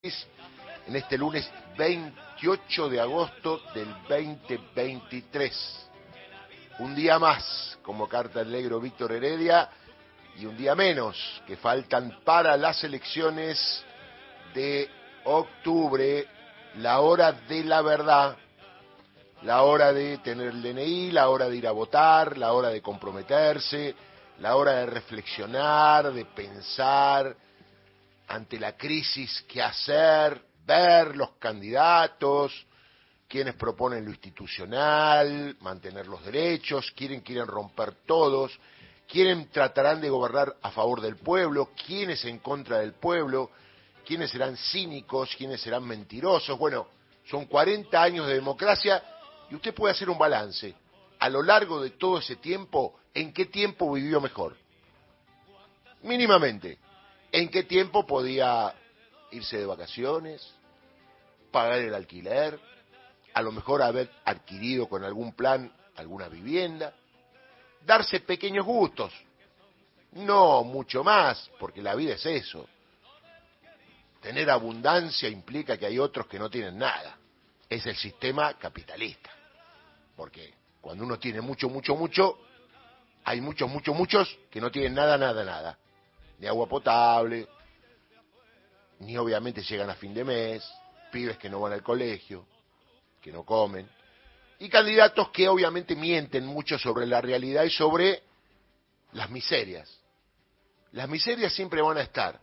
en este lunes 28 de agosto del 2023. Un día más, como carta el negro Víctor Heredia, y un día menos que faltan para las elecciones de octubre, la hora de la verdad, la hora de tener el DNI, la hora de ir a votar, la hora de comprometerse, la hora de reflexionar, de pensar ante la crisis qué hacer, ver los candidatos, quienes proponen lo institucional, mantener los derechos, quieren quieren romper todos, quieren tratarán de gobernar a favor del pueblo, quiénes en contra del pueblo, quiénes serán cínicos, quiénes serán mentirosos. Bueno, son 40 años de democracia y usted puede hacer un balance a lo largo de todo ese tiempo, ¿en qué tiempo vivió mejor? Mínimamente, ¿en qué tiempo podía irse de vacaciones, pagar el alquiler, a lo mejor haber adquirido con algún plan alguna vivienda, darse pequeños gustos, no mucho más, porque la vida es eso. Tener abundancia implica que hay otros que no tienen nada. Es el sistema capitalista. Porque cuando uno tiene mucho, mucho, mucho, hay muchos, muchos, muchos que no tienen nada, nada, nada. Ni agua potable, ni obviamente llegan a fin de mes, pibes que no van al colegio, que no comen, y candidatos que obviamente mienten mucho sobre la realidad y sobre las miserias. Las miserias siempre van a estar.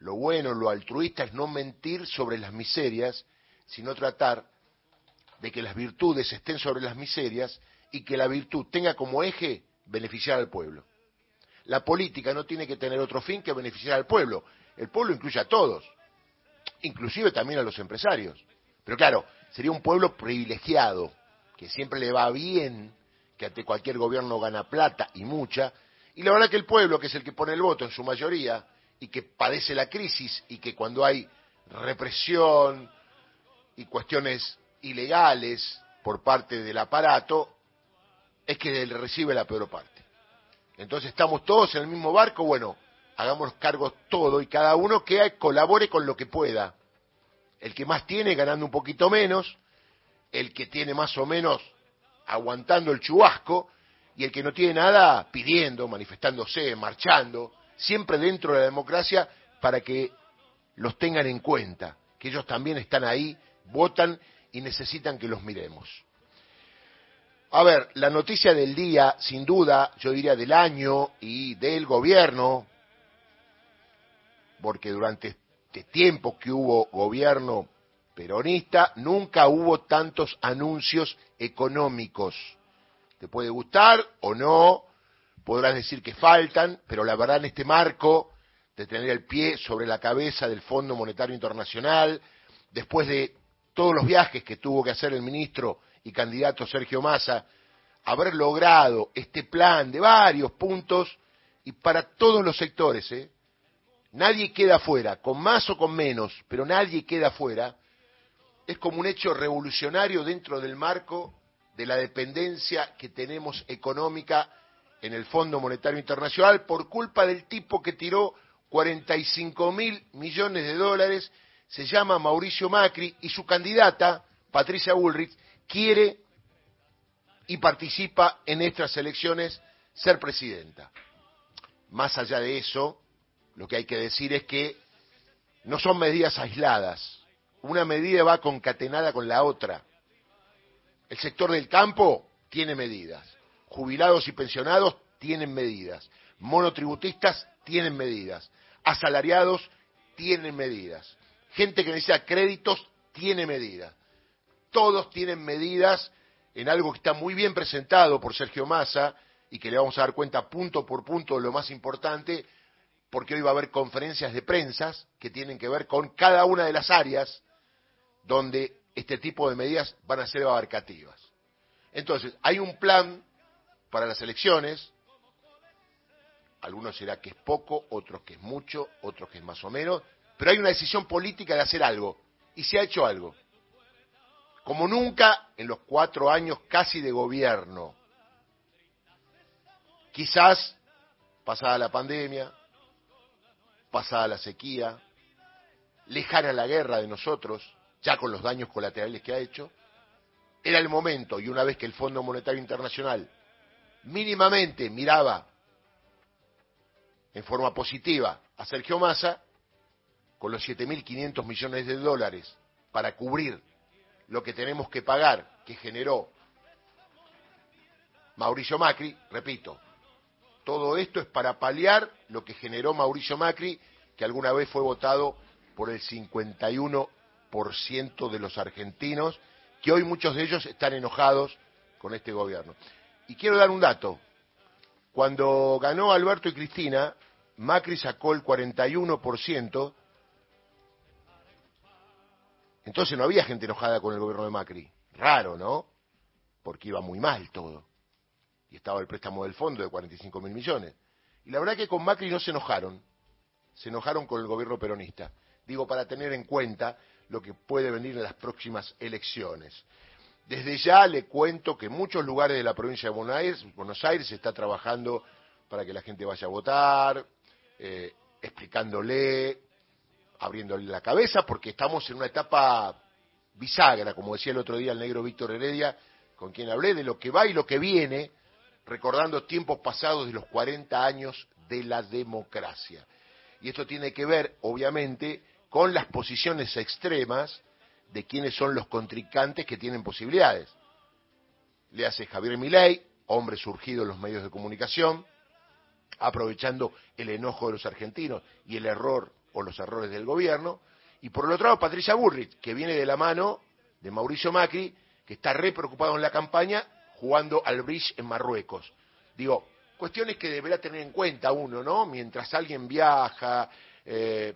Lo bueno, lo altruista es no mentir sobre las miserias, sino tratar de que las virtudes estén sobre las miserias y que la virtud tenga como eje beneficiar al pueblo. La política no tiene que tener otro fin que beneficiar al pueblo. El pueblo incluye a todos, inclusive también a los empresarios. Pero claro, sería un pueblo privilegiado, que siempre le va bien, que ante cualquier gobierno gana plata y mucha, y la verdad que el pueblo, que es el que pone el voto en su mayoría, y que padece la crisis, y que cuando hay represión y cuestiones ilegales por parte del aparato, es que él recibe la peor parte. Entonces estamos todos en el mismo barco, bueno, hagamos cargos todo y cada uno que colabore con lo que pueda. El que más tiene ganando un poquito menos, el que tiene más o menos aguantando el chubasco y el que no tiene nada pidiendo, manifestándose, marchando, siempre dentro de la democracia para que los tengan en cuenta, que ellos también están ahí, votan y necesitan que los miremos. A ver, la noticia del día, sin duda, yo diría del año y del gobierno, porque durante este tiempo que hubo gobierno peronista, nunca hubo tantos anuncios económicos. Te puede gustar o no, podrás decir que faltan, pero la verdad en este marco de tener el pie sobre la cabeza del Fondo Monetario Internacional, después de todos los viajes que tuvo que hacer el ministro y candidato Sergio Massa, haber logrado este plan de varios puntos y para todos los sectores, ¿eh? nadie queda fuera, con más o con menos, pero nadie queda fuera, es como un hecho revolucionario dentro del marco de la dependencia que tenemos económica en el Fondo Monetario Internacional por culpa del tipo que tiró 45 mil millones de dólares se llama Mauricio Macri y su candidata, Patricia Bullrich, quiere y participa en estas elecciones ser presidenta. Más allá de eso, lo que hay que decir es que no son medidas aisladas. Una medida va concatenada con la otra. El sector del campo tiene medidas. Jubilados y pensionados tienen medidas. Monotributistas tienen medidas. Asalariados tienen medidas gente que necesita créditos tiene medidas. Todos tienen medidas en algo que está muy bien presentado por Sergio Massa y que le vamos a dar cuenta punto por punto de lo más importante, porque hoy va a haber conferencias de prensa que tienen que ver con cada una de las áreas donde este tipo de medidas van a ser abarcativas. Entonces, hay un plan para las elecciones, algunos será que es poco, otros que es mucho, otros que es más o menos, pero hay una decisión política de hacer algo, y se ha hecho algo. Como nunca en los cuatro años casi de gobierno. Quizás, pasada la pandemia, pasada la sequía, lejana la guerra de nosotros, ya con los daños colaterales que ha hecho, era el momento, y una vez que el Fondo Monetario Internacional mínimamente miraba en forma positiva a Sergio Massa, con los 7.500 millones de dólares para cubrir lo que tenemos que pagar que generó Mauricio Macri, repito, todo esto es para paliar lo que generó Mauricio Macri, que alguna vez fue votado por el 51% de los argentinos, que hoy muchos de ellos están enojados con este gobierno. Y quiero dar un dato. Cuando ganó Alberto y Cristina, Macri sacó el 41%, entonces no había gente enojada con el gobierno de Macri. Raro, ¿no? Porque iba muy mal todo. Y estaba el préstamo del fondo de 45 mil millones. Y la verdad que con Macri no se enojaron. Se enojaron con el gobierno peronista. Digo, para tener en cuenta lo que puede venir en las próximas elecciones. Desde ya le cuento que en muchos lugares de la provincia de Buenos Aires, Buenos Aires se está trabajando para que la gente vaya a votar, eh, explicándole, abriéndole la cabeza, porque estamos en una etapa bisagra, como decía el otro día el negro Víctor Heredia, con quien hablé, de lo que va y lo que viene, recordando tiempos pasados de los 40 años de la democracia. Y esto tiene que ver, obviamente, con las posiciones extremas de quienes son los contrincantes que tienen posibilidades. Le hace Javier Milei, hombre surgido en los medios de comunicación, aprovechando el enojo de los argentinos y el error o los errores del gobierno, y por el otro lado Patricia Burrich, que viene de la mano de Mauricio Macri, que está re preocupado en la campaña jugando al bridge en Marruecos. Digo, cuestiones que deberá tener en cuenta uno, ¿no? Mientras alguien viaja, eh,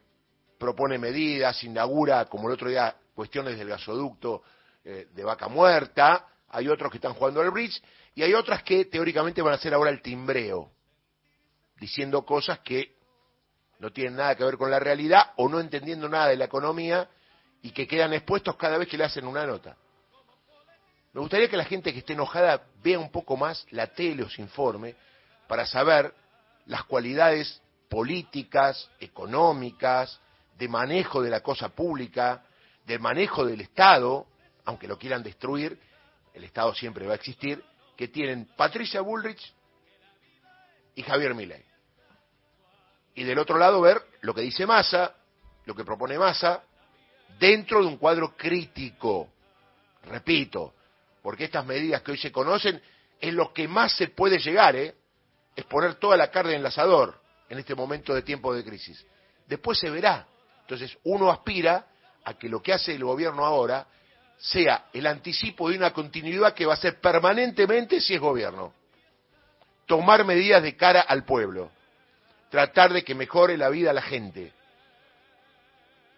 propone medidas, inaugura, como el otro día, cuestiones del gasoducto eh, de vaca muerta, hay otros que están jugando al bridge, y hay otras que teóricamente van a hacer ahora el timbreo, diciendo cosas que no tienen nada que ver con la realidad o no entendiendo nada de la economía y que quedan expuestos cada vez que le hacen una nota. Me gustaría que la gente que esté enojada vea un poco más la tele o se informe para saber las cualidades políticas, económicas, de manejo de la cosa pública, del manejo del Estado, aunque lo quieran destruir, el Estado siempre va a existir, que tienen Patricia Bullrich y Javier Milei y del otro lado ver lo que dice Massa, lo que propone Massa, dentro de un cuadro crítico. Repito, porque estas medidas que hoy se conocen es lo que más se puede llegar, ¿eh? es poner toda la carne en el asador en este momento de tiempo de crisis. Después se verá. Entonces uno aspira a que lo que hace el gobierno ahora sea el anticipo de una continuidad que va a ser permanentemente si es gobierno. Tomar medidas de cara al pueblo tratar de que mejore la vida a la gente.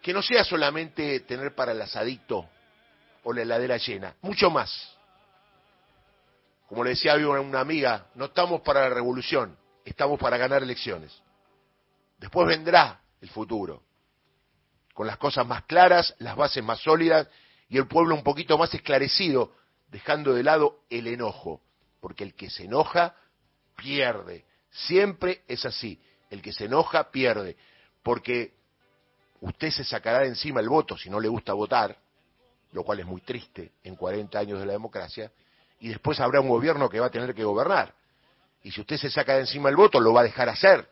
Que no sea solamente tener para el asadito o la heladera llena, mucho más. Como le decía a una amiga, no estamos para la revolución, estamos para ganar elecciones. Después vendrá el futuro, con las cosas más claras, las bases más sólidas y el pueblo un poquito más esclarecido, dejando de lado el enojo, porque el que se enoja pierde. Siempre es así el que se enoja pierde, porque usted se sacará de encima el voto si no le gusta votar, lo cual es muy triste en 40 años de la democracia, y después habrá un gobierno que va a tener que gobernar. Y si usted se saca de encima el voto, lo va a dejar hacer.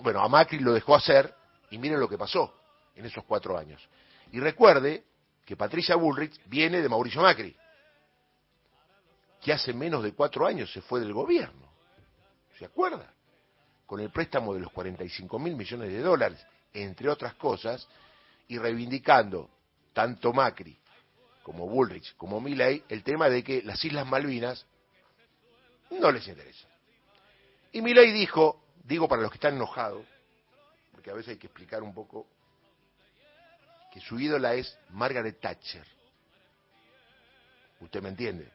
Bueno, a Macri lo dejó hacer, y miren lo que pasó en esos cuatro años. Y recuerde que Patricia Bullrich viene de Mauricio Macri, que hace menos de cuatro años se fue del gobierno. ¿Se acuerda? Con el préstamo de los 45 mil millones de dólares, entre otras cosas, y reivindicando tanto Macri como Bullrich como Milley el tema de que las Islas Malvinas no les interesa. Y Milley dijo, digo para los que están enojados, porque a veces hay que explicar un poco, que su ídola es Margaret Thatcher. ¿Usted me entiende?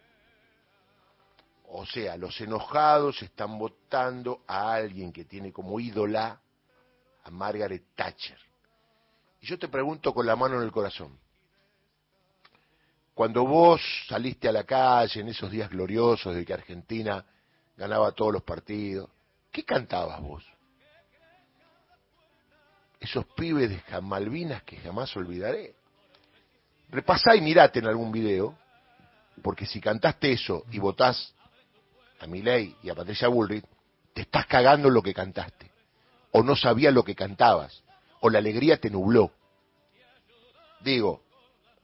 O sea, los enojados están votando a alguien que tiene como ídola a Margaret Thatcher. Y yo te pregunto con la mano en el corazón, cuando vos saliste a la calle en esos días gloriosos de que Argentina ganaba todos los partidos, ¿qué cantabas vos? esos pibes de Malvinas que jamás olvidaré. Repasá y mirate en algún video, porque si cantaste eso y votás a Milei y a Patricia Bullrich, te estás cagando lo que cantaste. O no sabías lo que cantabas. O la alegría te nubló. Digo,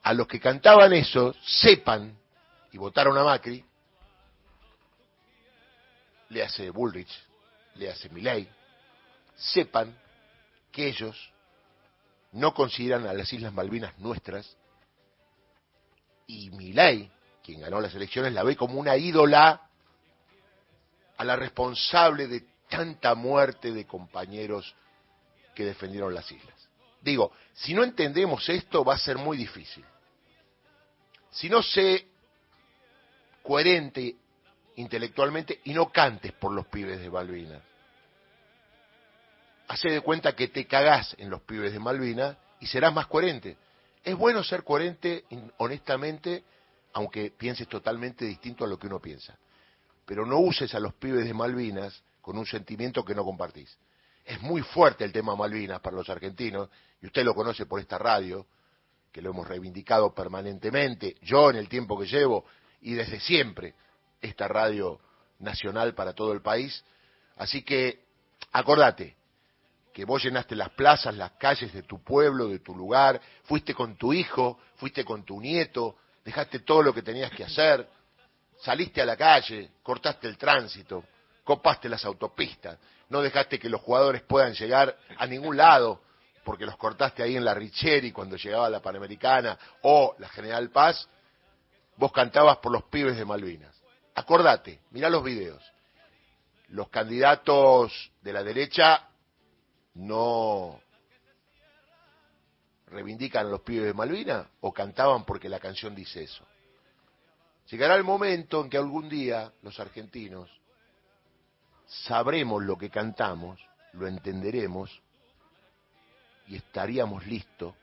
a los que cantaban eso, sepan, y votaron a Macri, le hace Bullrich, le hace Milei, sepan que ellos no consideran a las Islas Malvinas nuestras y Milei, quien ganó las elecciones, la ve como una ídola a la responsable de tanta muerte de compañeros que defendieron las islas. Digo, si no entendemos esto va a ser muy difícil. Si no sé coherente intelectualmente y no cantes por los pibes de Malvinas. Hace de cuenta que te cagás en los pibes de Malvinas y serás más coherente. Es bueno ser coherente honestamente, aunque pienses totalmente distinto a lo que uno piensa. Pero no uses a los pibes de Malvinas con un sentimiento que no compartís. Es muy fuerte el tema Malvinas para los argentinos, y usted lo conoce por esta radio, que lo hemos reivindicado permanentemente, yo en el tiempo que llevo, y desde siempre, esta radio nacional para todo el país. Así que acordate que vos llenaste las plazas, las calles de tu pueblo, de tu lugar, fuiste con tu hijo, fuiste con tu nieto, dejaste todo lo que tenías que hacer, saliste a la calle, cortaste el tránsito, copaste las autopistas, no dejaste que los jugadores puedan llegar a ningún lado, porque los cortaste ahí en la Richeri cuando llegaba la Panamericana o la General Paz, vos cantabas por los pibes de Malvinas. Acordate, mirá los videos. Los candidatos de la derecha no reivindican a los pibes de Malvinas o cantaban porque la canción dice eso. Llegará el momento en que algún día los argentinos sabremos lo que cantamos, lo entenderemos y estaríamos listos,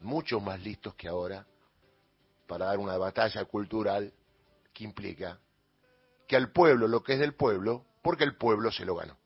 mucho más listos que ahora, para dar una batalla cultural que implica que al pueblo lo que es del pueblo, porque el pueblo se lo ganó.